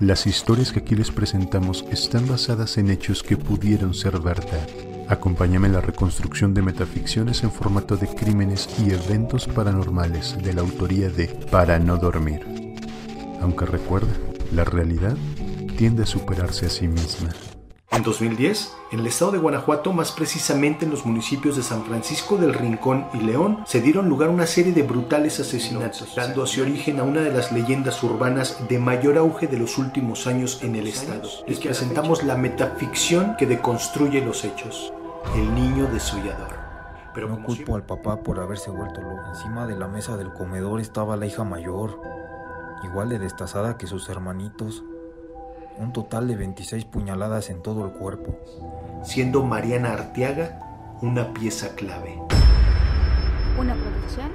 Las historias que aquí les presentamos están basadas en hechos que pudieron ser verdad. Acompáñame en la reconstrucción de metaficciones en formato de crímenes y eventos paranormales de la autoría de Para no dormir. Aunque recuerda, la realidad tiende a superarse a sí misma. En 2010, en el estado de Guanajuato, más precisamente en los municipios de San Francisco del Rincón y León, se dieron lugar una serie de brutales asesinatos, dando así origen a una de las leyendas urbanas de mayor auge de los últimos años en el estado. Les presentamos la metaficción que deconstruye los hechos, el niño desollador. Pero no culpo al papá por haberse vuelto loco. Encima de la mesa del comedor estaba la hija mayor, igual de destazada que sus hermanitos un total de 26 puñaladas en todo el cuerpo. Siendo Mariana Arteaga una pieza clave. Una producción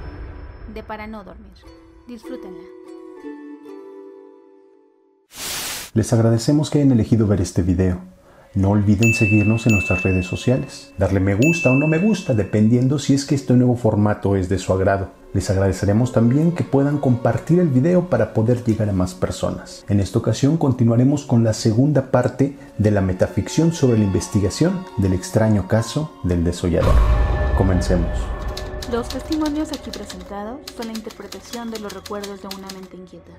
de Para no dormir. Disfrútenla. Les agradecemos que hayan elegido ver este video. No olviden seguirnos en nuestras redes sociales, darle me gusta o no me gusta dependiendo si es que este nuevo formato es de su agrado. Les agradeceremos también que puedan compartir el video para poder llegar a más personas. En esta ocasión continuaremos con la segunda parte de la metaficción sobre la investigación del extraño caso del desollador. Comencemos. Los testimonios aquí presentados son la interpretación de los recuerdos de una mente inquieta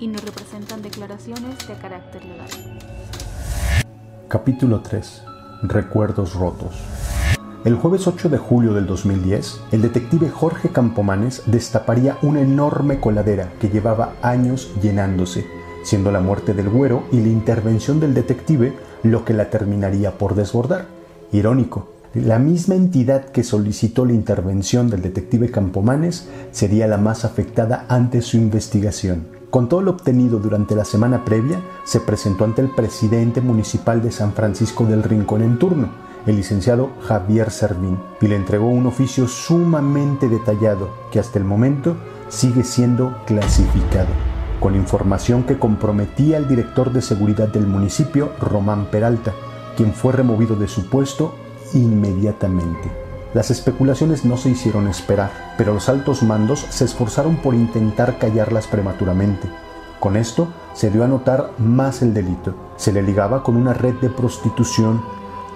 y no representan declaraciones de carácter legal. Capítulo 3. Recuerdos rotos. El jueves 8 de julio del 2010, el detective Jorge Campomanes destaparía una enorme coladera que llevaba años llenándose, siendo la muerte del güero y la intervención del detective lo que la terminaría por desbordar. Irónico, la misma entidad que solicitó la intervención del detective Campomanes sería la más afectada ante su investigación. Con todo lo obtenido durante la semana previa, se presentó ante el presidente municipal de San Francisco del Rincón en turno, el licenciado Javier Servín, y le entregó un oficio sumamente detallado que hasta el momento sigue siendo clasificado, con información que comprometía al director de seguridad del municipio, Román Peralta, quien fue removido de su puesto inmediatamente. Las especulaciones no se hicieron esperar, pero los altos mandos se esforzaron por intentar callarlas prematuramente. Con esto se dio a notar más el delito. Se le ligaba con una red de prostitución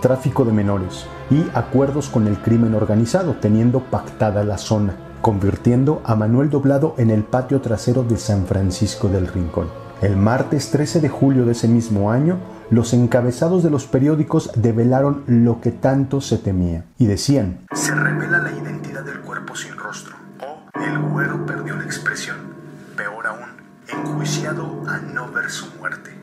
tráfico de menores y acuerdos con el crimen organizado, teniendo pactada la zona, convirtiendo a Manuel Doblado en el patio trasero de San Francisco del Rincón. El martes 13 de julio de ese mismo año, los encabezados de los periódicos develaron lo que tanto se temía y decían: Se revela la identidad del cuerpo sin rostro o el güero perdió la expresión. Peor aún, enjuiciado a no ver su muerte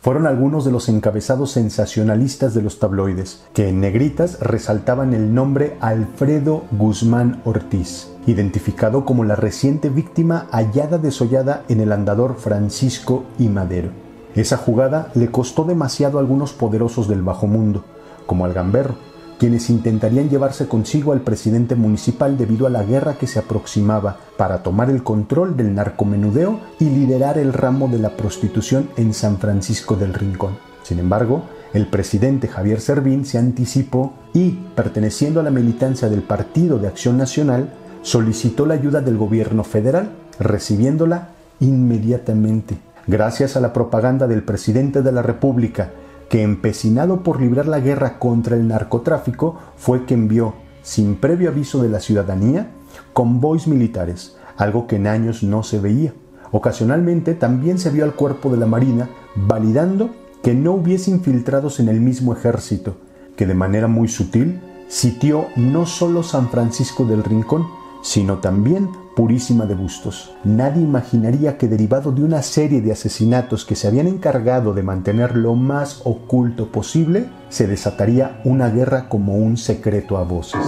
fueron algunos de los encabezados sensacionalistas de los tabloides, que en negritas resaltaban el nombre Alfredo Guzmán Ortiz, identificado como la reciente víctima hallada desollada en el andador Francisco y Madero. Esa jugada le costó demasiado a algunos poderosos del bajo mundo, como al Gamberro, quienes intentarían llevarse consigo al presidente municipal debido a la guerra que se aproximaba para tomar el control del narcomenudeo y liderar el ramo de la prostitución en San Francisco del Rincón. Sin embargo, el presidente Javier Servín se anticipó y, perteneciendo a la militancia del Partido de Acción Nacional, solicitó la ayuda del gobierno federal, recibiéndola inmediatamente. Gracias a la propaganda del presidente de la República que empecinado por librar la guerra contra el narcotráfico, fue que envió, sin previo aviso de la ciudadanía, convoys militares, algo que en años no se veía. Ocasionalmente también se vio al cuerpo de la Marina validando que no hubiese infiltrados en el mismo ejército, que de manera muy sutil sitió no solo San Francisco del Rincón, sino también Purísima de Bustos. Nadie imaginaría que derivado de una serie de asesinatos que se habían encargado de mantener lo más oculto posible, se desataría una guerra como un secreto a voces.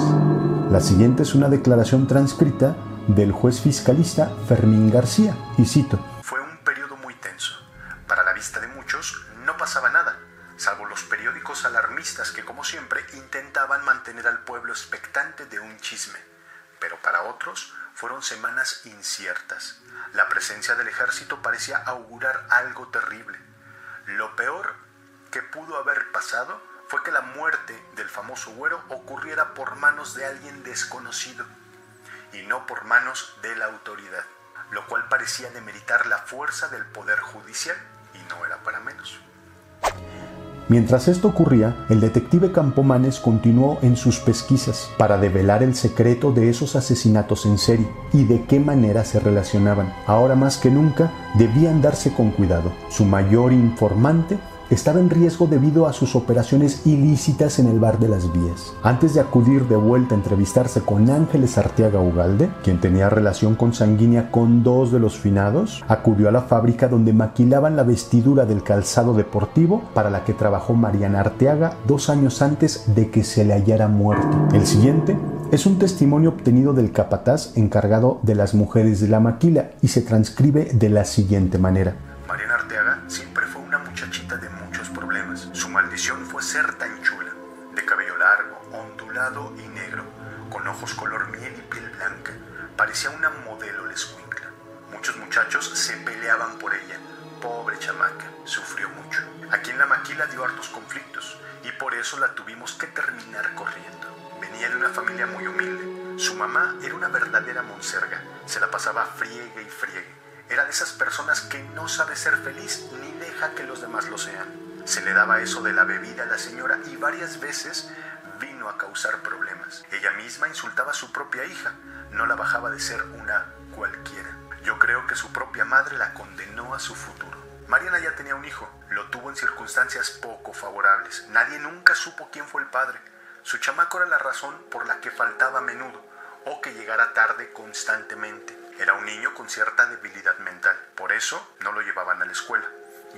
La siguiente es una declaración transcrita del juez fiscalista Fermín García, y cito, Fue un periodo muy tenso. Para la vista de muchos no pasaba nada, salvo los periódicos alarmistas que como siempre intentaban mantener al pueblo expectante de un chisme. Para otros fueron semanas inciertas. La presencia del ejército parecía augurar algo terrible. Lo peor que pudo haber pasado fue que la muerte del famoso güero ocurriera por manos de alguien desconocido y no por manos de la autoridad, lo cual parecía demeritar la fuerza del poder judicial, y no era para menos. Mientras esto ocurría, el detective Campomanes continuó en sus pesquisas para develar el secreto de esos asesinatos en serie y de qué manera se relacionaban. Ahora más que nunca debían darse con cuidado. Su mayor informante estaba en riesgo debido a sus operaciones ilícitas en el bar de las vías. Antes de acudir de vuelta a entrevistarse con Ángeles Arteaga Ugalde, quien tenía relación consanguínea con dos de los finados, acudió a la fábrica donde maquilaban la vestidura del calzado deportivo para la que trabajó Mariana Arteaga dos años antes de que se le hallara muerto. El siguiente es un testimonio obtenido del capataz encargado de las mujeres de la maquila y se transcribe de la siguiente manera. Muchachos se peleaban por ella. Pobre chamaca, sufrió mucho. Aquí en la maquila dio hartos conflictos y por eso la tuvimos que terminar corriendo. Venía de una familia muy humilde. Su mamá era una verdadera monserga. Se la pasaba friegue y friegue. Era de esas personas que no sabe ser feliz ni deja que los demás lo sean. Se le daba eso de la bebida a la señora y varias veces vino a causar problemas. Ella misma insultaba a su propia hija. No la bajaba de ser una cualquiera. Yo creo que su propia madre la condenó a su futuro. Mariana ya tenía un hijo. Lo tuvo en circunstancias poco favorables. Nadie nunca supo quién fue el padre. Su chamaco era la razón por la que faltaba a menudo o que llegara tarde constantemente. Era un niño con cierta debilidad mental, por eso no lo llevaban a la escuela.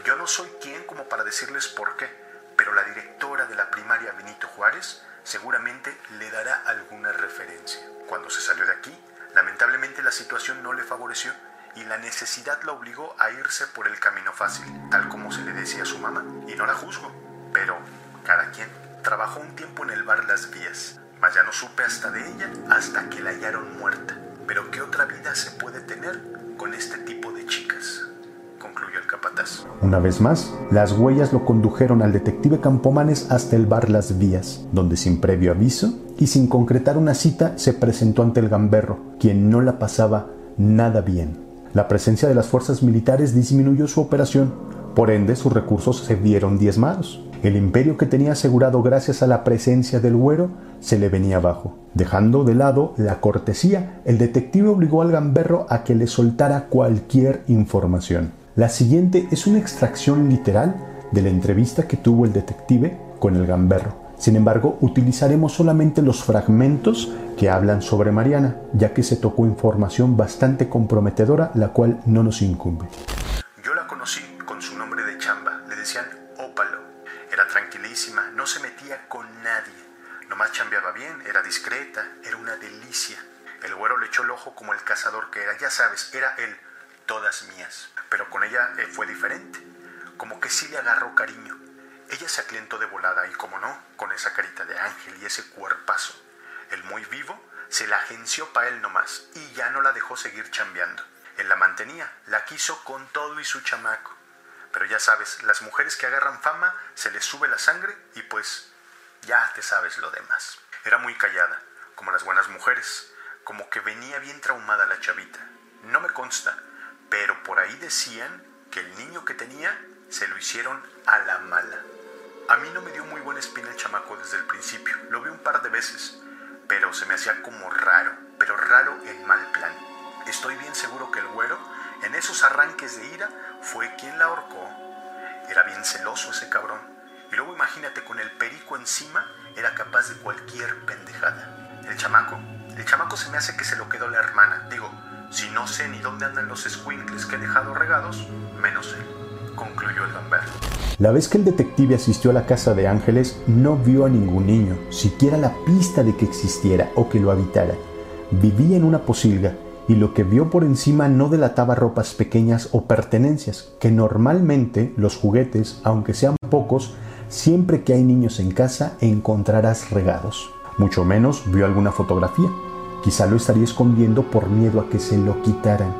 Yo no soy quien como para decirles por qué, pero la directora de la primaria Benito Juárez seguramente le dará alguna referencia. Cuando se salió de aquí, lamentablemente la situación no le favoreció y la necesidad la obligó a irse por el camino fácil, tal como se le decía a su mamá. Y no la juzgo, pero cada quien trabajó un tiempo en el bar Las Vías, mas ya no supe hasta de ella hasta que la hallaron muerta. Pero ¿qué otra vida se puede tener con este tipo de chicas? Concluyó el capataz. Una vez más, las huellas lo condujeron al detective Campomanes hasta el bar Las Vías, donde sin previo aviso y sin concretar una cita se presentó ante el gamberro, quien no la pasaba nada bien. La presencia de las fuerzas militares disminuyó su operación, por ende sus recursos se vieron diezmados. El imperio que tenía asegurado gracias a la presencia del güero se le venía abajo. Dejando de lado la cortesía, el detective obligó al gamberro a que le soltara cualquier información. La siguiente es una extracción literal de la entrevista que tuvo el detective con el gamberro. Sin embargo, utilizaremos solamente los fragmentos que hablan sobre Mariana, ya que se tocó información bastante comprometedora, la cual no nos incumbe. Yo la conocí con su nombre de chamba, le decían Ópalo. Era tranquilísima, no se metía con nadie. Nomás chambeaba bien, era discreta, era una delicia. El güero le echó el ojo como el cazador que era, ya sabes, era él, todas mías. Pero con ella eh, fue diferente, como que sí le agarró cariño. Ella se aclientó de volada y como no, con esa carita de ángel y ese cuerpazo. El muy vivo se la agenció para él nomás y ya no la dejó seguir chambeando. Él la mantenía, la quiso con todo y su chamaco. Pero ya sabes, las mujeres que agarran fama se les sube la sangre y pues ya te sabes lo demás. Era muy callada, como las buenas mujeres, como que venía bien traumada la chavita. No me consta, pero por ahí decían que el niño que tenía se lo hicieron a la mala. A mí no me dio muy buena espina el chamaco desde el principio, lo vi un par de veces, pero se me hacía como raro, pero raro en mal plan. Estoy bien seguro que el güero, en esos arranques de ira, fue quien la ahorcó. Era bien celoso ese cabrón. Y luego imagínate, con el perico encima, era capaz de cualquier pendejada. El chamaco, el chamaco se me hace que se lo quedó la hermana. Digo, si no sé ni dónde andan los squinkles que he dejado regados, menos él, concluyó el gamberro. La vez que el detective asistió a la casa de Ángeles, no vio a ningún niño, siquiera la pista de que existiera o que lo habitara. Vivía en una posilga y lo que vio por encima no delataba ropas pequeñas o pertenencias, que normalmente los juguetes, aunque sean pocos, siempre que hay niños en casa encontrarás regados. Mucho menos vio alguna fotografía. Quizá lo estaría escondiendo por miedo a que se lo quitaran.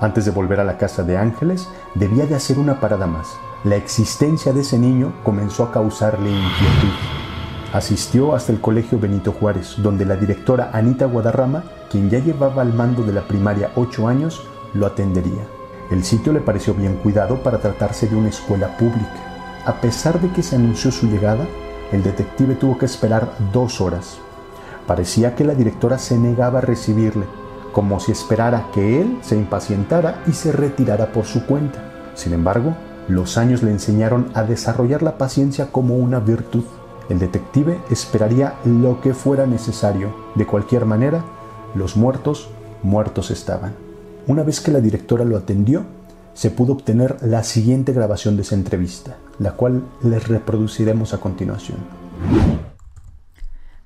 Antes de volver a la casa de Ángeles, debía de hacer una parada más. La existencia de ese niño comenzó a causarle inquietud. Asistió hasta el colegio Benito Juárez, donde la directora Anita Guadarrama, quien ya llevaba al mando de la primaria ocho años, lo atendería. El sitio le pareció bien cuidado para tratarse de una escuela pública. A pesar de que se anunció su llegada, el detective tuvo que esperar dos horas. Parecía que la directora se negaba a recibirle, como si esperara que él se impacientara y se retirara por su cuenta. Sin embargo, los años le enseñaron a desarrollar la paciencia como una virtud. El detective esperaría lo que fuera necesario. De cualquier manera, los muertos, muertos estaban. Una vez que la directora lo atendió, se pudo obtener la siguiente grabación de esa entrevista, la cual les reproduciremos a continuación.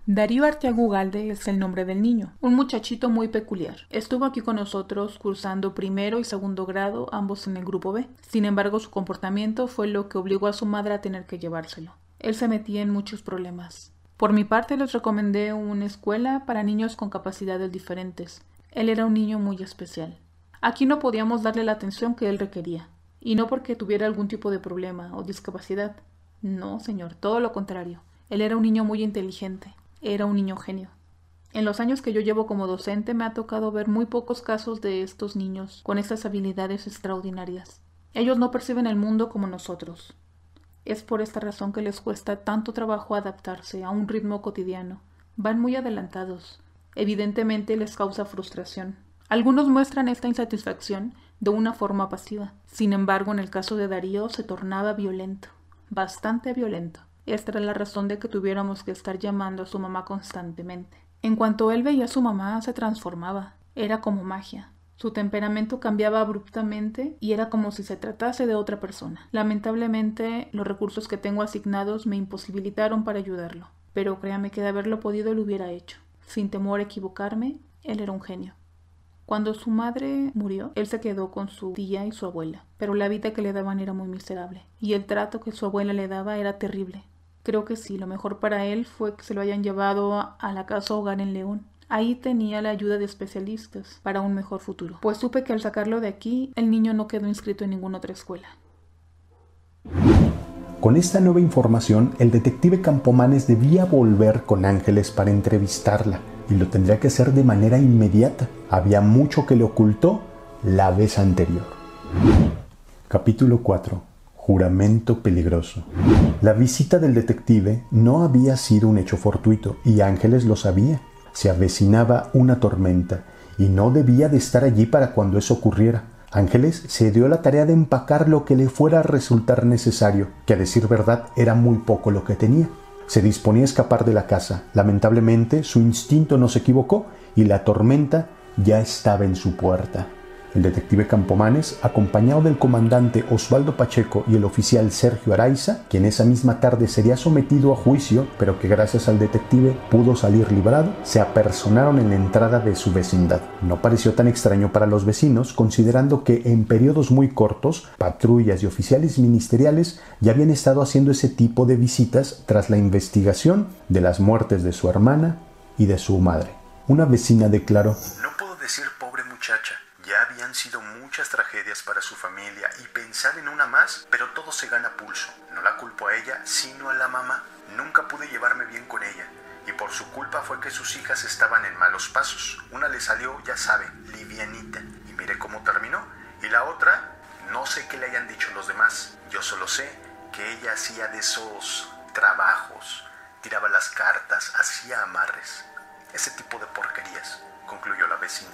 Darío Arteaga Ugalde es el nombre del niño, un muchachito muy peculiar. Estuvo aquí con nosotros cursando primero y segundo grado, ambos en el grupo B. Sin embargo, su comportamiento fue lo que obligó a su madre a tener que llevárselo. Él se metía en muchos problemas. Por mi parte, les recomendé una escuela para niños con capacidades diferentes. Él era un niño muy especial. Aquí no podíamos darle la atención que él requería, y no porque tuviera algún tipo de problema o discapacidad. No, señor, todo lo contrario. Él era un niño muy inteligente, era un niño genio. En los años que yo llevo como docente me ha tocado ver muy pocos casos de estos niños con estas habilidades extraordinarias. Ellos no perciben el mundo como nosotros. Es por esta razón que les cuesta tanto trabajo adaptarse a un ritmo cotidiano. Van muy adelantados. Evidentemente les causa frustración. Algunos muestran esta insatisfacción de una forma pasiva. Sin embargo, en el caso de Darío se tornaba violento, bastante violento. Esta era la razón de que tuviéramos que estar llamando a su mamá constantemente. En cuanto él veía a su mamá, se transformaba. Era como magia. Su temperamento cambiaba abruptamente y era como si se tratase de otra persona. Lamentablemente, los recursos que tengo asignados me imposibilitaron para ayudarlo. Pero créame que de haberlo podido lo hubiera hecho. Sin temor a equivocarme, él era un genio. Cuando su madre murió, él se quedó con su tía y su abuela, pero la vida que le daban era muy miserable, y el trato que su abuela le daba era terrible. Creo que sí, lo mejor para él fue que se lo hayan llevado a la casa hogar en León. Ahí tenía la ayuda de especialistas para un mejor futuro, pues supe que al sacarlo de aquí, el niño no quedó inscrito en ninguna otra escuela. Con esta nueva información, el detective Campomanes debía volver con Ángeles para entrevistarla, y lo tendría que hacer de manera inmediata. Había mucho que le ocultó la vez anterior. Capítulo 4 Juramento peligroso. La visita del detective no había sido un hecho fortuito y Ángeles lo sabía. Se avecinaba una tormenta y no debía de estar allí para cuando eso ocurriera. Ángeles se dio la tarea de empacar lo que le fuera a resultar necesario, que a decir verdad era muy poco lo que tenía. Se disponía a escapar de la casa. Lamentablemente su instinto no se equivocó y la tormenta ya estaba en su puerta. El detective Campomanes, acompañado del comandante Osvaldo Pacheco y el oficial Sergio Araiza, quien esa misma tarde sería sometido a juicio, pero que gracias al detective pudo salir librado, se apersonaron en la entrada de su vecindad. No pareció tan extraño para los vecinos, considerando que en periodos muy cortos, patrullas y oficiales ministeriales ya habían estado haciendo ese tipo de visitas tras la investigación de las muertes de su hermana y de su madre. Una vecina declaró, No puedo decir pobre muchacha habían sido muchas tragedias para su familia y pensar en una más, pero todo se gana pulso. No la culpo a ella, sino a la mamá. Nunca pude llevarme bien con ella. Y por su culpa fue que sus hijas estaban en malos pasos. Una le salió, ya sabe, livianita. Y mire cómo terminó. Y la otra, no sé qué le hayan dicho los demás. Yo solo sé que ella hacía de esos trabajos. Tiraba las cartas, hacía amarres. Ese tipo de porquerías concluyó la vecina.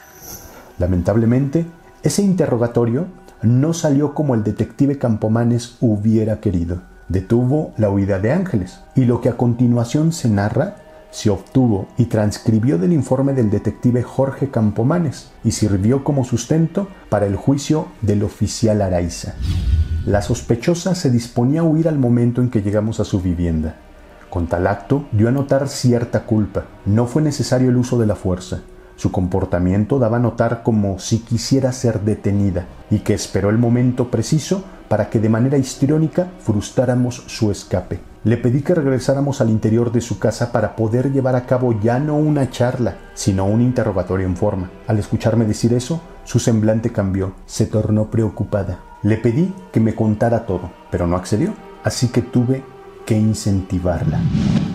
Lamentablemente, ese interrogatorio no salió como el detective Campomanes hubiera querido. Detuvo la huida de Ángeles y lo que a continuación se narra se obtuvo y transcribió del informe del detective Jorge Campomanes y sirvió como sustento para el juicio del oficial Araiza. La sospechosa se disponía a huir al momento en que llegamos a su vivienda. Con tal acto dio a notar cierta culpa. No fue necesario el uso de la fuerza. Su comportamiento daba a notar como si quisiera ser detenida y que esperó el momento preciso para que de manera histriónica frustráramos su escape. Le pedí que regresáramos al interior de su casa para poder llevar a cabo ya no una charla, sino un interrogatorio en forma. Al escucharme decir eso, su semblante cambió, se tornó preocupada. Le pedí que me contara todo, pero no accedió, así que tuve que incentivarla.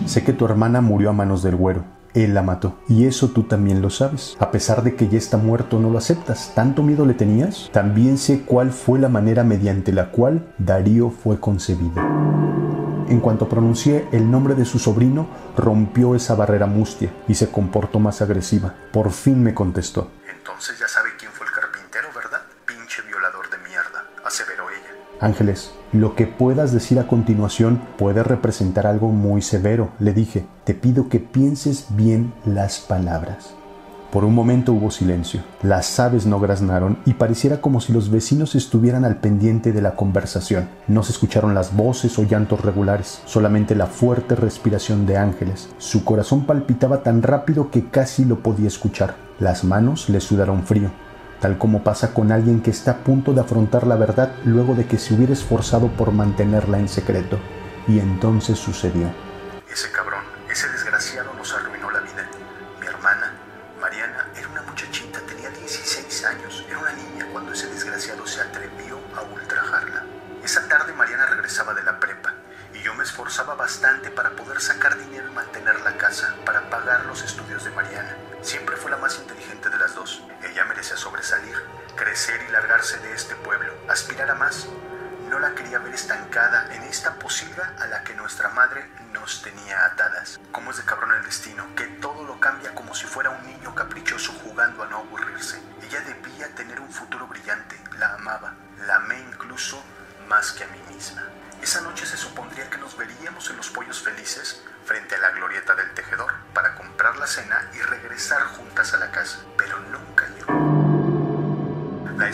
Sé que tu hermana murió a manos del güero él la mató. Y eso tú también lo sabes. A pesar de que ya está muerto, no lo aceptas. ¿Tanto miedo le tenías? También sé cuál fue la manera mediante la cual Darío fue concebido. En cuanto pronuncié el nombre de su sobrino, rompió esa barrera mustia y se comportó más agresiva. Por fin me contestó. Entonces ya sabe quién Ángeles, lo que puedas decir a continuación puede representar algo muy severo, le dije. Te pido que pienses bien las palabras. Por un momento hubo silencio. Las aves no graznaron y pareciera como si los vecinos estuvieran al pendiente de la conversación. No se escucharon las voces o llantos regulares, solamente la fuerte respiración de Ángeles. Su corazón palpitaba tan rápido que casi lo podía escuchar. Las manos le sudaron frío tal como pasa con alguien que está a punto de afrontar la verdad luego de que se hubiera esforzado por mantenerla en secreto. Y entonces sucedió. Ese cabrón,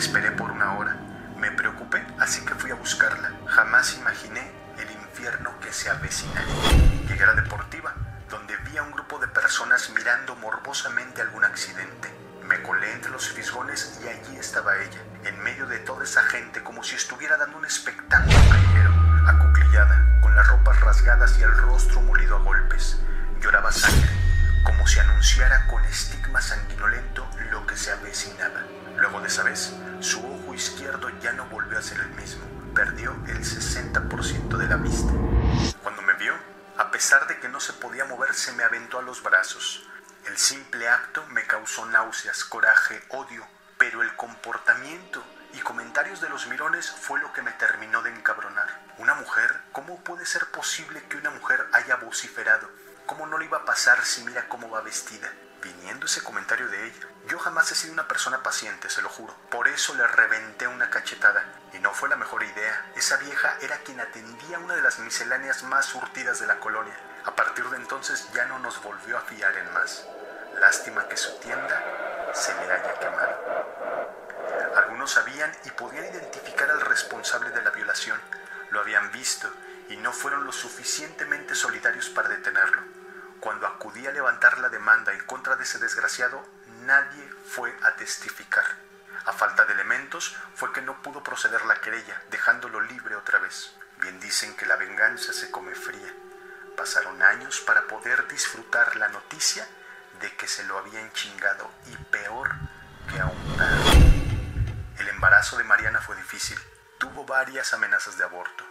esperé por una hora. Me preocupé, así que fui a buscarla. Jamás imaginé el infierno que se avecinaría. Llegué a la deportiva, donde vi a un grupo de personas mirando morbosamente algún accidente. Me colé entre los fisgones y allí estaba ella, en medio de toda esa gente como si estuviera dando un espectáculo callejero, acuclillada, con las ropas rasgadas y el rostro molido a golpes. Lloraba sangre, como si anunciara con estigma sanguinolento lo que se avecinaba. Luego de esa vez, su ojo izquierdo ya no volvió a ser el mismo. Perdió el 60% de la vista. Cuando me vio, a pesar de que no se podía mover, se me aventó a los brazos. El simple acto me causó náuseas, coraje, odio, pero el comportamiento y comentarios de los mirones fue lo que me terminó de encabronar. Una mujer, ¿cómo puede ser posible que una mujer haya vociferado? ¿Cómo no le iba a pasar si mira cómo va vestida? Viniendo ese comentario de ella. Yo jamás he sido una persona paciente, se lo juro. Por eso le reventé una cachetada. Y no fue la mejor idea. Esa vieja era quien atendía una de las misceláneas más surtidas de la colonia. A partir de entonces ya no nos volvió a fiar en más. Lástima que su tienda se le haya quemado. Algunos sabían y podían identificar al responsable de la violación. Lo habían visto y no fueron lo suficientemente solidarios para detenerlo. Cuando acudí a levantar la demanda en contra de ese desgraciado, nadie fue a testificar. A falta de elementos fue que no pudo proceder la querella, dejándolo libre otra vez. Bien dicen que la venganza se come fría. Pasaron años para poder disfrutar la noticia de que se lo habían chingado y peor que a un perro. El embarazo de Mariana fue difícil. Tuvo varias amenazas de aborto.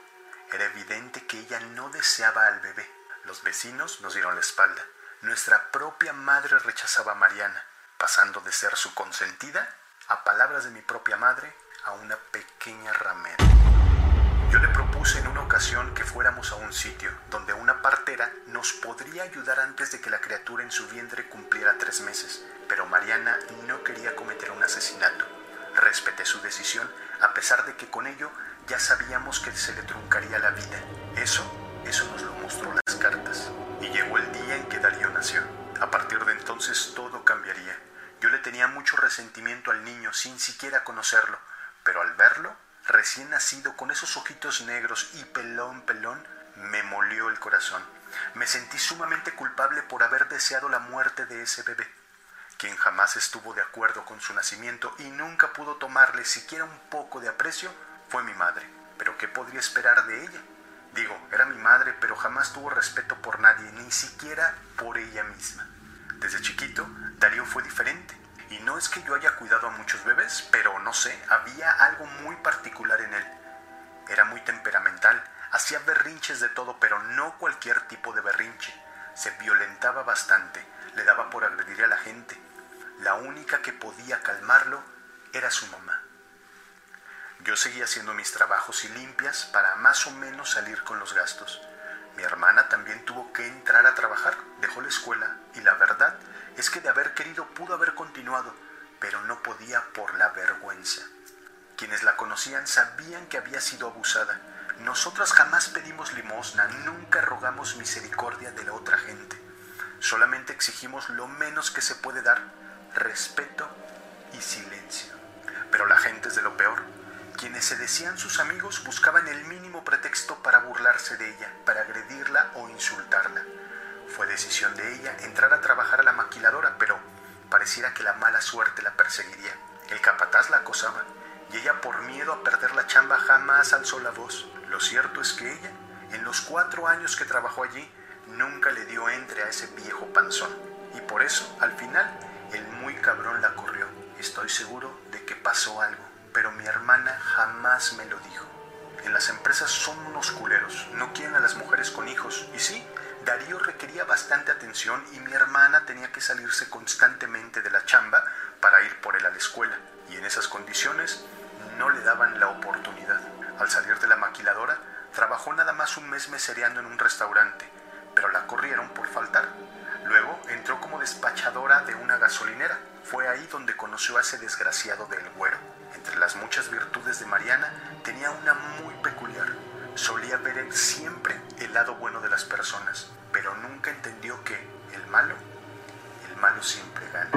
Era evidente que ella no deseaba al bebé. Los vecinos nos dieron la espalda. Nuestra propia madre rechazaba a Mariana, pasando de ser su consentida, a palabras de mi propia madre, a una pequeña ramera. Yo le propuse en una ocasión que fuéramos a un sitio donde una partera nos podría ayudar antes de que la criatura en su vientre cumpliera tres meses, pero Mariana no quería cometer un asesinato. Respeté su decisión, a pesar de que con ello ya sabíamos que se le truncaría la vida. Eso, eso nos lo sin siquiera conocerlo, pero al verlo, recién nacido, con esos ojitos negros y pelón, pelón, me molió el corazón. Me sentí sumamente culpable por haber deseado la muerte de ese bebé. Quien jamás estuvo de acuerdo con su nacimiento y nunca pudo tomarle siquiera un poco de aprecio fue mi madre. Pero ¿qué podría esperar de ella? Digo, era mi madre, pero jamás tuvo respeto por nadie, ni siquiera por ella misma. Desde chiquito, Darío fue diferente. Y no es que yo haya cuidado a muchos bebés, pero no sé, había algo muy particular en él. Era muy temperamental, hacía berrinches de todo, pero no cualquier tipo de berrinche. Se violentaba bastante, le daba por agredir a la gente. La única que podía calmarlo era su mamá. Yo seguía haciendo mis trabajos y limpias para más o menos salir con los gastos. Mi hermana también tuvo que entrar a trabajar, dejó la escuela y la verdad es que de haber querido pudo haber continuado, pero no podía por la vergüenza. Quienes la conocían sabían que había sido abusada. Nosotras jamás pedimos limosna, nunca rogamos misericordia de la otra gente. Solamente exigimos lo menos que se puede dar, respeto y silencio. Pero la gente es de lo peor. Quienes se decían sus amigos buscaban el mínimo pretexto para burlarse de ella, para agredirla o insultarla. Fue decisión de ella entrar a trabajar a la maquiladora, pero pareciera que la mala suerte la perseguiría. El capataz la acosaba y ella por miedo a perder la chamba jamás alzó la voz. Lo cierto es que ella, en los cuatro años que trabajó allí, nunca le dio entre a ese viejo panzón. Y por eso, al final, el muy cabrón la corrió. Estoy seguro de que pasó algo pero mi hermana jamás me lo dijo. En las empresas son unos culeros, no quieren a las mujeres con hijos. Y sí, Darío requería bastante atención y mi hermana tenía que salirse constantemente de la chamba para ir por él a la escuela. Y en esas condiciones no le daban la oportunidad. Al salir de la maquiladora, trabajó nada más un mes mesereando en un restaurante, pero la corrieron por faltar. Luego entró como despachadora de una gasolinera. Fue ahí donde conoció a ese desgraciado del güero. Entre las muchas virtudes de Mariana, tenía una muy peculiar. Solía ver siempre el lado bueno de las personas, pero nunca entendió que el malo, el malo siempre gana.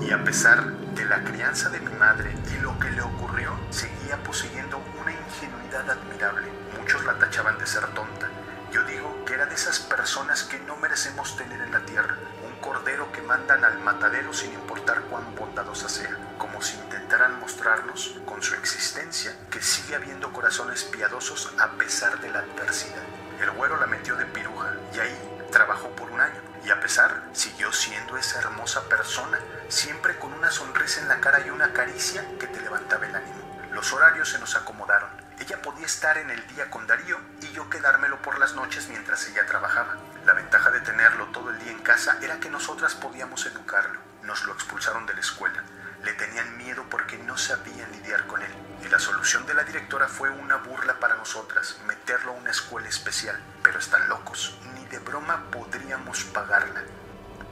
Y a pesar de la crianza de mi madre y lo que le ocurrió, seguía poseyendo una ingenuidad admirable. Muchos la tachaban de ser tonta. Yo digo que era de esas personas que no merecemos tener en la tierra, cordero que mandan al matadero sin importar cuán bondadosa sea, como si intentaran mostrarnos con su existencia que sigue habiendo corazones piadosos a pesar de la adversidad. El güero la metió de piruja y ahí trabajó por un año y a pesar siguió siendo esa hermosa persona, siempre con una sonrisa en la cara y una caricia que te levantaba el ánimo. Los horarios se nos acomodaron. Ella podía estar en el día con Darío y yo quedármelo por las noches mientras ella trabajaba. La ventaja de tenerlo todo el día en casa era que nosotras podíamos educarlo. Nos lo expulsaron de la escuela le tenían miedo porque no sabían lidiar con él. Y la solución de la directora fue una burla para nosotras, meterlo a una escuela especial. Pero están locos, ni de broma podríamos pagarla.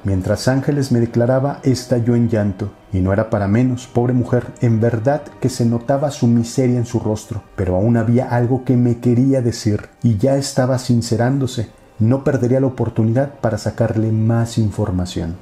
Mientras Ángeles me declaraba, estalló en llanto, y no era para menos, pobre mujer, en verdad que se notaba su miseria en su rostro, pero aún había algo que me quería decir, y ya estaba sincerándose. No perdería la oportunidad para sacarle más información.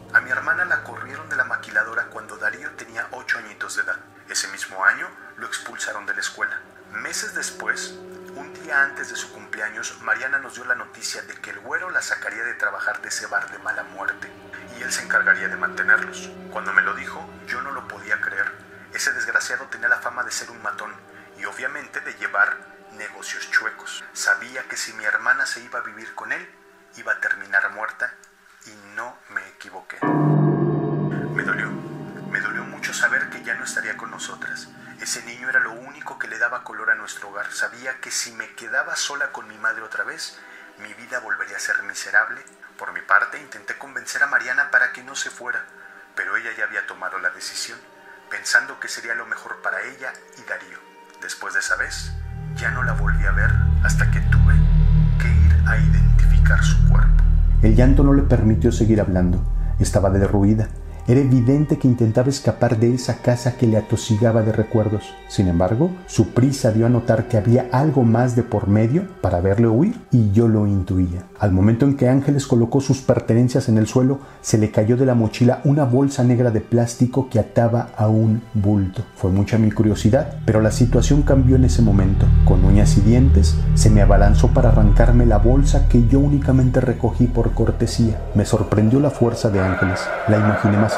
Su cuerpo. El llanto no le permitió seguir hablando. Estaba derruida era evidente que intentaba escapar de esa casa que le atosigaba de recuerdos. Sin embargo, su prisa dio a notar que había algo más de por medio para verle huir y yo lo intuía. Al momento en que Ángeles colocó sus pertenencias en el suelo, se le cayó de la mochila una bolsa negra de plástico que ataba a un bulto. Fue mucha mi curiosidad, pero la situación cambió en ese momento. Con uñas y dientes, se me abalanzó para arrancarme la bolsa que yo únicamente recogí por cortesía. Me sorprendió la fuerza de Ángeles. La imaginé más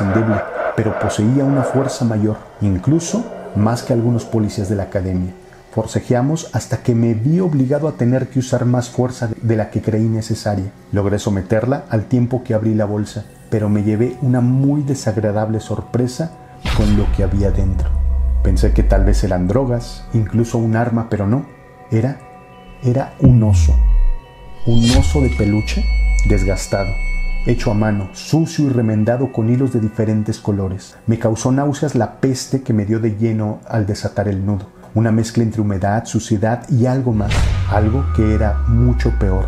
pero poseía una fuerza mayor, incluso más que algunos policías de la academia. Forcejeamos hasta que me vi obligado a tener que usar más fuerza de la que creí necesaria. Logré someterla al tiempo que abrí la bolsa, pero me llevé una muy desagradable sorpresa con lo que había dentro. Pensé que tal vez eran drogas, incluso un arma, pero no. Era, era un oso. Un oso de peluche desgastado hecho a mano, sucio y remendado con hilos de diferentes colores. Me causó náuseas la peste que me dio de lleno al desatar el nudo. Una mezcla entre humedad, suciedad y algo más, algo que era mucho peor.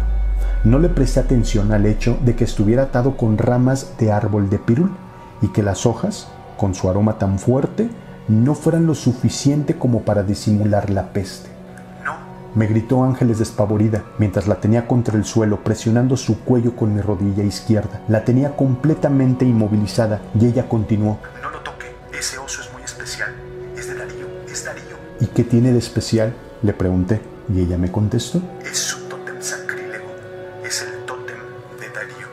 No le presté atención al hecho de que estuviera atado con ramas de árbol de pirul y que las hojas, con su aroma tan fuerte, no fueran lo suficiente como para disimular la peste. Me gritó Ángeles despavorida mientras la tenía contra el suelo, presionando su cuello con mi rodilla izquierda. La tenía completamente inmovilizada y ella continuó. no lo toque. Ese oso es muy especial. Es de Darío, es Darío. ¿Y qué tiene de especial? Le pregunté y ella me contestó. Es su tótem sacrílego. Es el tótem de Darío.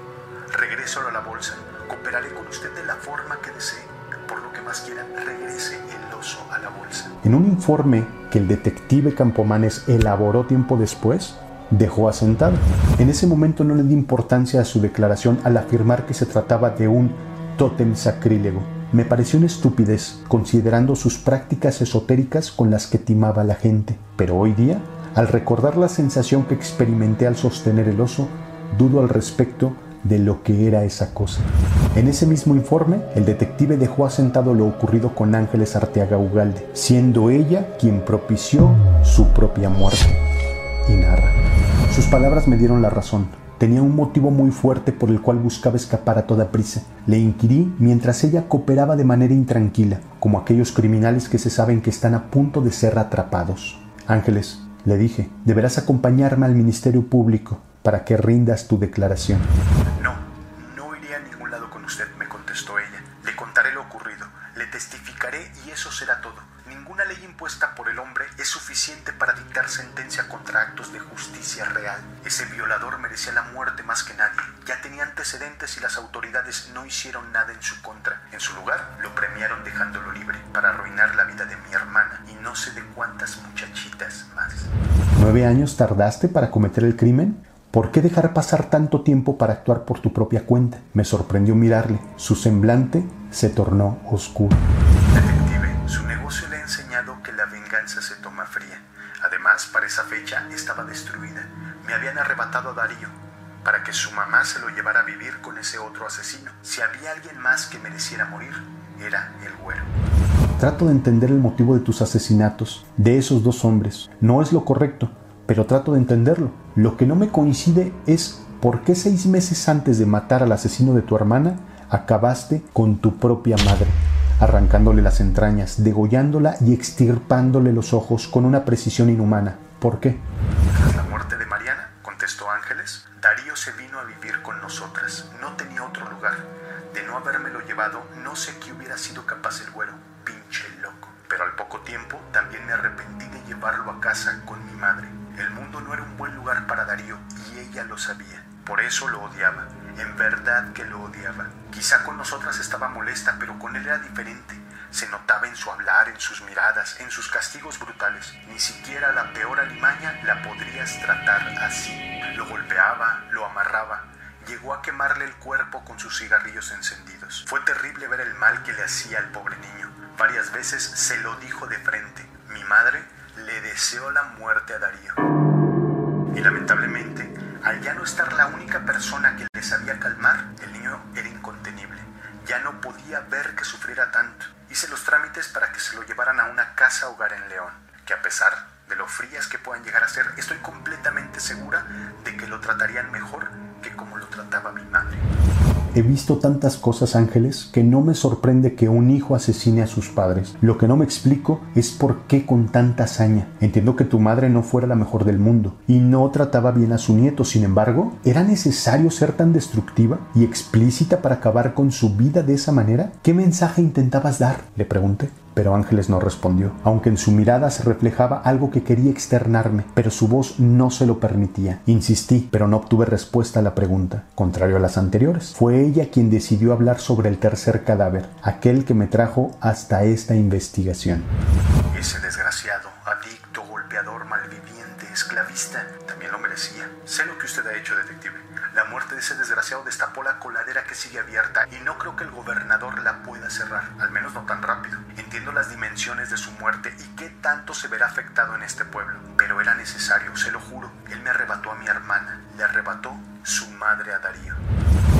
Regreso a la bolsa. Cooperaré con usted de la forma que desee. Por lo que más quiera, regrese el oso a la bolsa. En un informe que el detective Campomanes elaboró tiempo después, dejó asentado. En ese momento no le di importancia a su declaración al afirmar que se trataba de un tótem sacrílego. Me pareció una estupidez, considerando sus prácticas esotéricas con las que timaba a la gente. Pero hoy día, al recordar la sensación que experimenté al sostener el oso, dudo al respecto de lo que era esa cosa. En ese mismo informe, el detective dejó asentado lo ocurrido con Ángeles Arteaga Ugalde, siendo ella quien propició su propia muerte. Y narra. Sus palabras me dieron la razón. Tenía un motivo muy fuerte por el cual buscaba escapar a toda prisa. Le inquirí mientras ella cooperaba de manera intranquila, como aquellos criminales que se saben que están a punto de ser atrapados. Ángeles, le dije, deberás acompañarme al Ministerio Público para que rindas tu declaración. Justicia real. Ese violador merecía la muerte más que nadie. Ya tenía antecedentes y las autoridades no hicieron nada en su contra. En su lugar, lo premiaron dejándolo libre para arruinar la vida de mi hermana y no sé de cuántas muchachitas más. ¿Nueve años tardaste para cometer el crimen? ¿Por qué dejar pasar tanto tiempo para actuar por tu propia cuenta? Me sorprendió mirarle. Su semblante se tornó oscuro. Además, para esa fecha estaba destruida. Me habían arrebatado a Darío para que su mamá se lo llevara a vivir con ese otro asesino. Si había alguien más que mereciera morir, era el güero. Trato de entender el motivo de tus asesinatos, de esos dos hombres. No es lo correcto, pero trato de entenderlo. Lo que no me coincide es por qué seis meses antes de matar al asesino de tu hermana, acabaste con tu propia madre, arrancándole las entrañas, degollándola y extirpándole los ojos con una precisión inhumana. ¿Por qué? Tras la muerte de Mariana, contestó Ángeles, Darío se vino a vivir con nosotras. No tenía otro lugar. De no habérmelo llevado, no sé qué hubiera sido capaz el güero. Pinche loco. Pero al poco tiempo también me arrepentí de llevarlo a casa con mi madre. El mundo no era un buen lugar para Darío y ella lo sabía. Por eso lo odiaba. En verdad que lo odiaba. Quizá con nosotras estaba molesta, pero con él era diferente. Se notaba en su hablar, en sus miradas, en sus castigos brutales. Ni siquiera la peor alimaña la podrías tratar así. Lo golpeaba, lo amarraba. Llegó a quemarle el cuerpo con sus cigarrillos encendidos. Fue terrible ver el mal que le hacía al pobre niño. Varias veces se lo dijo de frente. Mi madre le deseó la muerte a Darío. Y lamentablemente, al ya no estar la única persona que le sabía calmar, el niño era incontenible. Ya no podía ver que sufriera tanto. Hice los trámites para que se lo llevaran a una casa hogar en León, que a pesar de lo frías que puedan llegar a ser, estoy completamente segura de que lo tratarían mejor que como lo trataba mi madre. He visto tantas cosas, Ángeles, que no me sorprende que un hijo asesine a sus padres. Lo que no me explico es por qué con tanta hazaña. Entiendo que tu madre no fuera la mejor del mundo y no trataba bien a su nieto. Sin embargo, ¿era necesario ser tan destructiva y explícita para acabar con su vida de esa manera? ¿Qué mensaje intentabas dar? Le pregunté. Pero Ángeles no respondió, aunque en su mirada se reflejaba algo que quería externarme, pero su voz no se lo permitía. Insistí, pero no obtuve respuesta a la pregunta. Contrario a las anteriores, fue ella quien decidió hablar sobre el tercer cadáver, aquel que me trajo hasta esta investigación. Ese desgraciado, adicto, golpeador, malviviente, esclavista, también lo merecía. Sé lo que usted ha hecho, detective. Ese desgraciado destapó la coladera que sigue abierta y no creo que el gobernador la pueda cerrar, al menos no tan rápido. Entiendo las dimensiones de su muerte y qué tanto se verá afectado en este pueblo, pero era necesario, se lo juro. Él me arrebató a mi hermana, le arrebató su madre a Darío.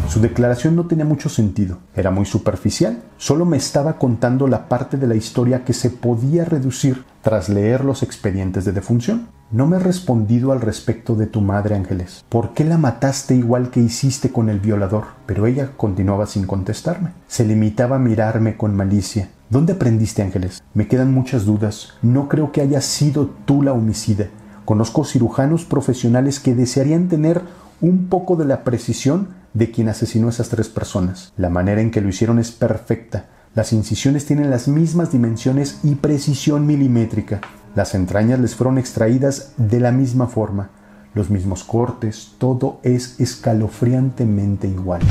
Su declaración no tenía mucho sentido, era muy superficial, solo me estaba contando la parte de la historia que se podía reducir tras leer los expedientes de defunción. No me he respondido al respecto de tu madre, Ángeles. ¿Por qué la mataste igual que hiciste con el violador? Pero ella continuaba sin contestarme. Se limitaba a mirarme con malicia. ¿Dónde aprendiste, Ángeles? Me quedan muchas dudas. No creo que haya sido tú la homicida. Conozco cirujanos profesionales que desearían tener un poco de la precisión de quien asesinó a esas tres personas. La manera en que lo hicieron es perfecta. Las incisiones tienen las mismas dimensiones y precisión milimétrica. Las entrañas les fueron extraídas de la misma forma. Los mismos cortes, todo es escalofriantemente igual.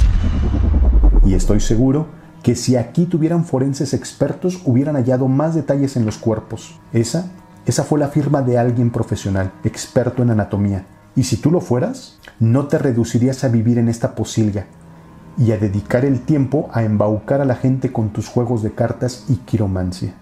Y estoy seguro que si aquí tuvieran forenses expertos hubieran hallado más detalles en los cuerpos. Esa, esa fue la firma de alguien profesional, experto en anatomía, y si tú lo fueras, no te reducirías a vivir en esta posilga y a dedicar el tiempo a embaucar a la gente con tus juegos de cartas y quiromancia.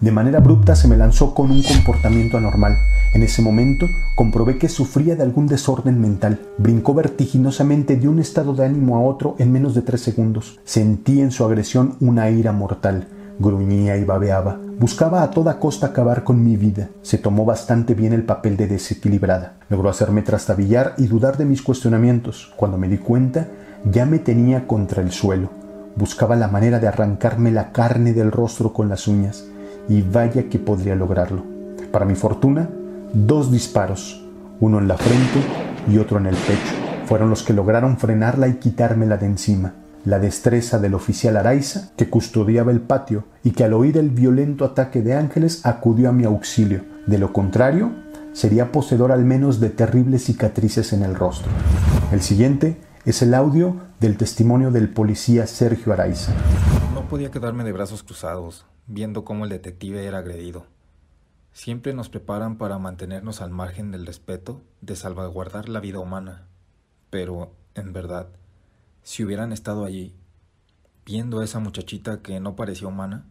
De manera abrupta se me lanzó con un comportamiento anormal. En ese momento comprobé que sufría de algún desorden mental. Brincó vertiginosamente de un estado de ánimo a otro en menos de tres segundos. Sentí en su agresión una ira mortal. Gruñía y babeaba. Buscaba a toda costa acabar con mi vida. Se tomó bastante bien el papel de desequilibrada. Logró hacerme trastabillar y dudar de mis cuestionamientos. Cuando me di cuenta, ya me tenía contra el suelo. Buscaba la manera de arrancarme la carne del rostro con las uñas. Y vaya que podría lograrlo. Para mi fortuna, dos disparos, uno en la frente y otro en el pecho, fueron los que lograron frenarla y quitármela de encima la destreza del oficial Araiza, que custodiaba el patio y que al oír el violento ataque de Ángeles acudió a mi auxilio. De lo contrario, sería poseedor al menos de terribles cicatrices en el rostro. El siguiente es el audio del testimonio del policía Sergio Araiza. No podía quedarme de brazos cruzados, viendo cómo el detective era agredido. Siempre nos preparan para mantenernos al margen del respeto de salvaguardar la vida humana. Pero, en verdad, si hubieran estado allí, viendo a esa muchachita que no parecía humana,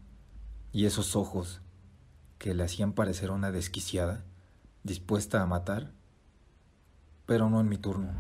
y esos ojos que le hacían parecer una desquiciada, dispuesta a matar, pero no en mi turno.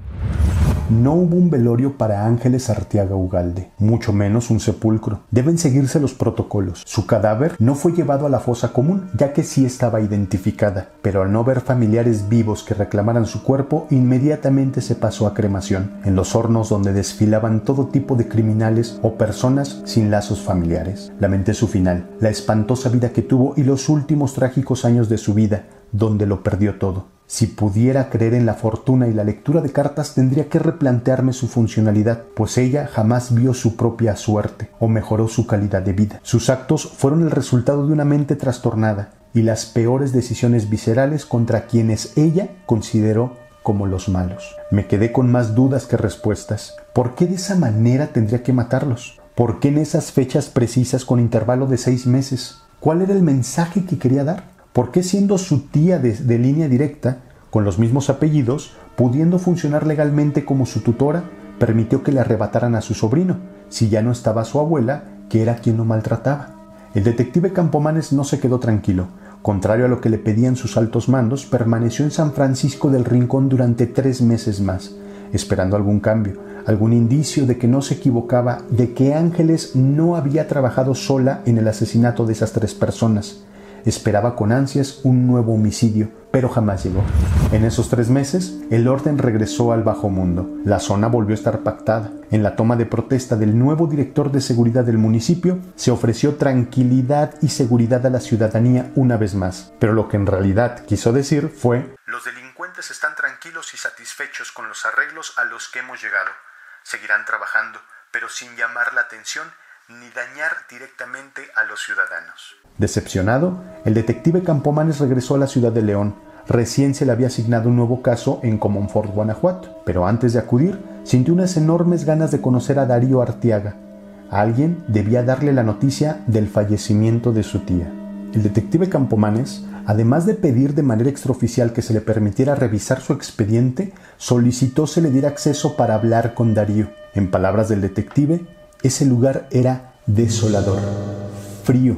No hubo un velorio para Ángeles Arteaga Ugalde, mucho menos un sepulcro. Deben seguirse los protocolos. Su cadáver no fue llevado a la fosa común, ya que sí estaba identificada, pero al no ver familiares vivos que reclamaran su cuerpo, inmediatamente se pasó a cremación, en los hornos donde desfilaban todo tipo de criminales o personas sin lazos familiares. Lamenté su final, la espantosa vida que tuvo y los últimos trágicos años de su vida, donde lo perdió todo. Si pudiera creer en la fortuna y la lectura de cartas tendría que replantearme su funcionalidad, pues ella jamás vio su propia suerte o mejoró su calidad de vida. Sus actos fueron el resultado de una mente trastornada y las peores decisiones viscerales contra quienes ella consideró como los malos. Me quedé con más dudas que respuestas. ¿Por qué de esa manera tendría que matarlos? ¿Por qué en esas fechas precisas con intervalo de seis meses? ¿Cuál era el mensaje que quería dar? ¿Por qué siendo su tía de, línea directa, con los mismos apellidos, pudiendo funcionar legalmente como su tutora, permitió que le arrebataran a su sobrino, si ya no estaba su abuela, que era quien lo maltrataba? El detective Campomanes no se quedó tranquilo. Contrario a lo que le pedían sus altos mandos, permaneció en San Francisco del Rincón durante tres meses más, esperando algún cambio, algún indicio de que no se equivocaba, de que Ángeles no había trabajado sola en el asesinato de esas tres personas. Esperaba con ansias un nuevo homicidio, pero jamás llegó. En esos tres meses, el orden regresó al bajo mundo. La zona volvió a estar pactada. En la toma de protesta del nuevo director de seguridad del municipio, se ofreció tranquilidad y seguridad a la ciudadanía una vez más. Pero lo que en realidad quiso decir fue Los delincuentes están tranquilos y satisfechos con los arreglos a los que hemos llegado. Seguirán trabajando, pero sin llamar la atención ni dañar directamente a los ciudadanos. Decepcionado, el detective Campomanes regresó a la ciudad de León. Recién se le había asignado un nuevo caso en Comonfort, Guanajuato, pero antes de acudir, sintió unas enormes ganas de conocer a Darío Artiaga. alguien debía darle la noticia del fallecimiento de su tía. El detective Campomanes, además de pedir de manera extraoficial que se le permitiera revisar su expediente, solicitó se le diera acceso para hablar con Darío. En palabras del detective, ese lugar era desolador, frío,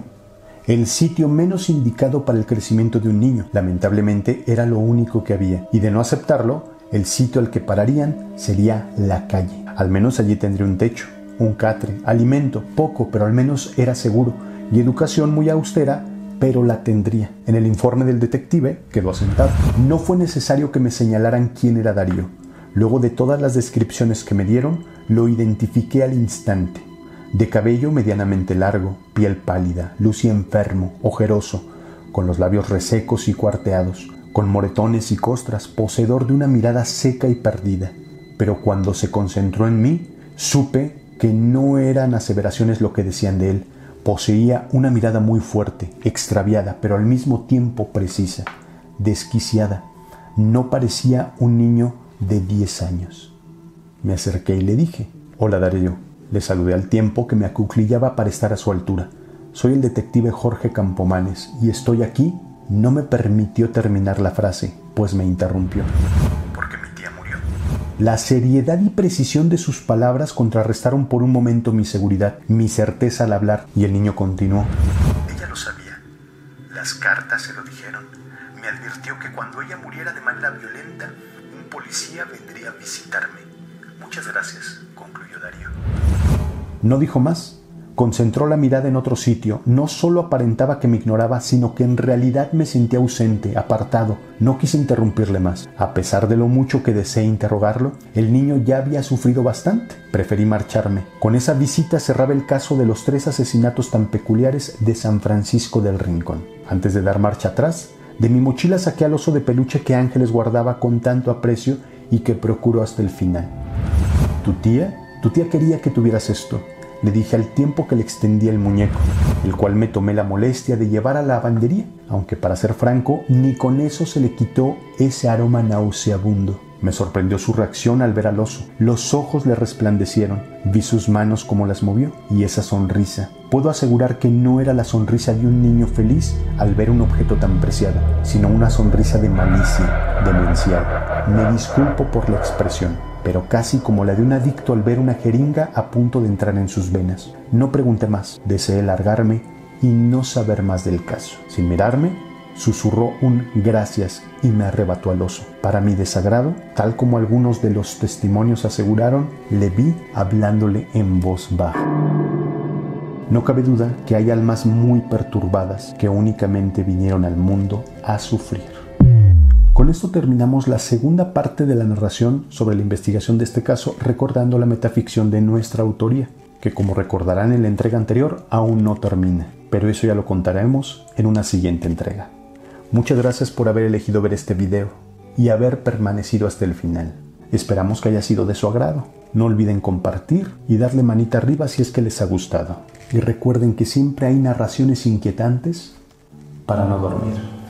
el sitio menos indicado para el crecimiento de un niño. Lamentablemente era lo único que había, y de no aceptarlo, el sitio al que pararían sería la calle. Al menos allí tendría un techo, un catre, alimento, poco, pero al menos era seguro, y educación muy austera, pero la tendría. En el informe del detective quedó asentado. No fue necesario que me señalaran quién era Darío. Luego de todas las descripciones que me dieron, lo identifiqué al instante. De cabello medianamente largo, piel pálida, lucía enfermo, ojeroso, con los labios resecos y cuarteados, con moretones y costras, poseedor de una mirada seca y perdida. Pero cuando se concentró en mí, supe que no eran aseveraciones lo que decían de él. Poseía una mirada muy fuerte, extraviada, pero al mismo tiempo precisa, desquiciada. No parecía un niño de 10 años. Me acerqué y le dije, Hola Darío. Le saludé al tiempo que me acuclillaba para estar a su altura. Soy el detective Jorge Campomanes y estoy aquí no me permitió terminar la frase, pues me interrumpió. Porque mi tía murió. La seriedad y precisión de sus palabras contrarrestaron por un momento mi seguridad, mi certeza al hablar, y el niño continuó. Ella lo sabía. Las cartas se lo dijeron. Me advirtió que cuando ella muriera de manera violenta, un policía vendría a visitarme. Muchas gracias, concluyó Darío. No dijo más, Concentró la mirada en otro sitio. No solo aparentaba que me ignoraba, sino que en realidad me sentía ausente, apartado. No quise interrumpirle más. A pesar de lo mucho que deseé interrogarlo, el niño ya había sufrido bastante. Preferí marcharme. Con esa visita cerraba el caso de los tres asesinatos tan peculiares de San Francisco del Rincón. Antes de dar marcha atrás, de mi mochila saqué al oso de peluche que Ángeles guardaba con tanto aprecio y que procuró hasta el final. ¿Tu tía? Tu tía quería que tuvieras esto le dije al tiempo que le extendía el muñeco, el cual me tomé la molestia de llevar a la lavandería, aunque para ser franco, ni con eso se le quitó ese aroma nauseabundo. Me sorprendió su reacción al ver al oso. Los ojos le resplandecieron. Vi sus manos como las movió y esa sonrisa. Puedo asegurar que no era la sonrisa de un niño feliz al ver un objeto tan preciado, sino una sonrisa de malicia, demencial. Me disculpo por la expresión, pero casi como la de un adicto al ver una jeringa a punto de entrar en sus venas. No pregunté más, deseé largarme y no saber más del caso. Sin mirarme, susurró un gracias y me arrebató al oso. Para mi desagrado, tal como algunos de los testimonios aseguraron, le vi hablándole en voz baja. No cabe duda que hay almas muy perturbadas que únicamente vinieron al mundo a sufrir. Con esto terminamos la segunda parte de la narración sobre la investigación de este caso, recordando la metaficción de nuestra autoría, que como recordarán en la entrega anterior aún no termina, pero eso ya lo contaremos en una siguiente entrega. Muchas gracias por haber elegido ver este video y haber permanecido hasta el final. Esperamos que haya sido de su agrado. No olviden compartir y darle manita arriba si es que les ha gustado. Y recuerden que siempre hay narraciones inquietantes para no dormir.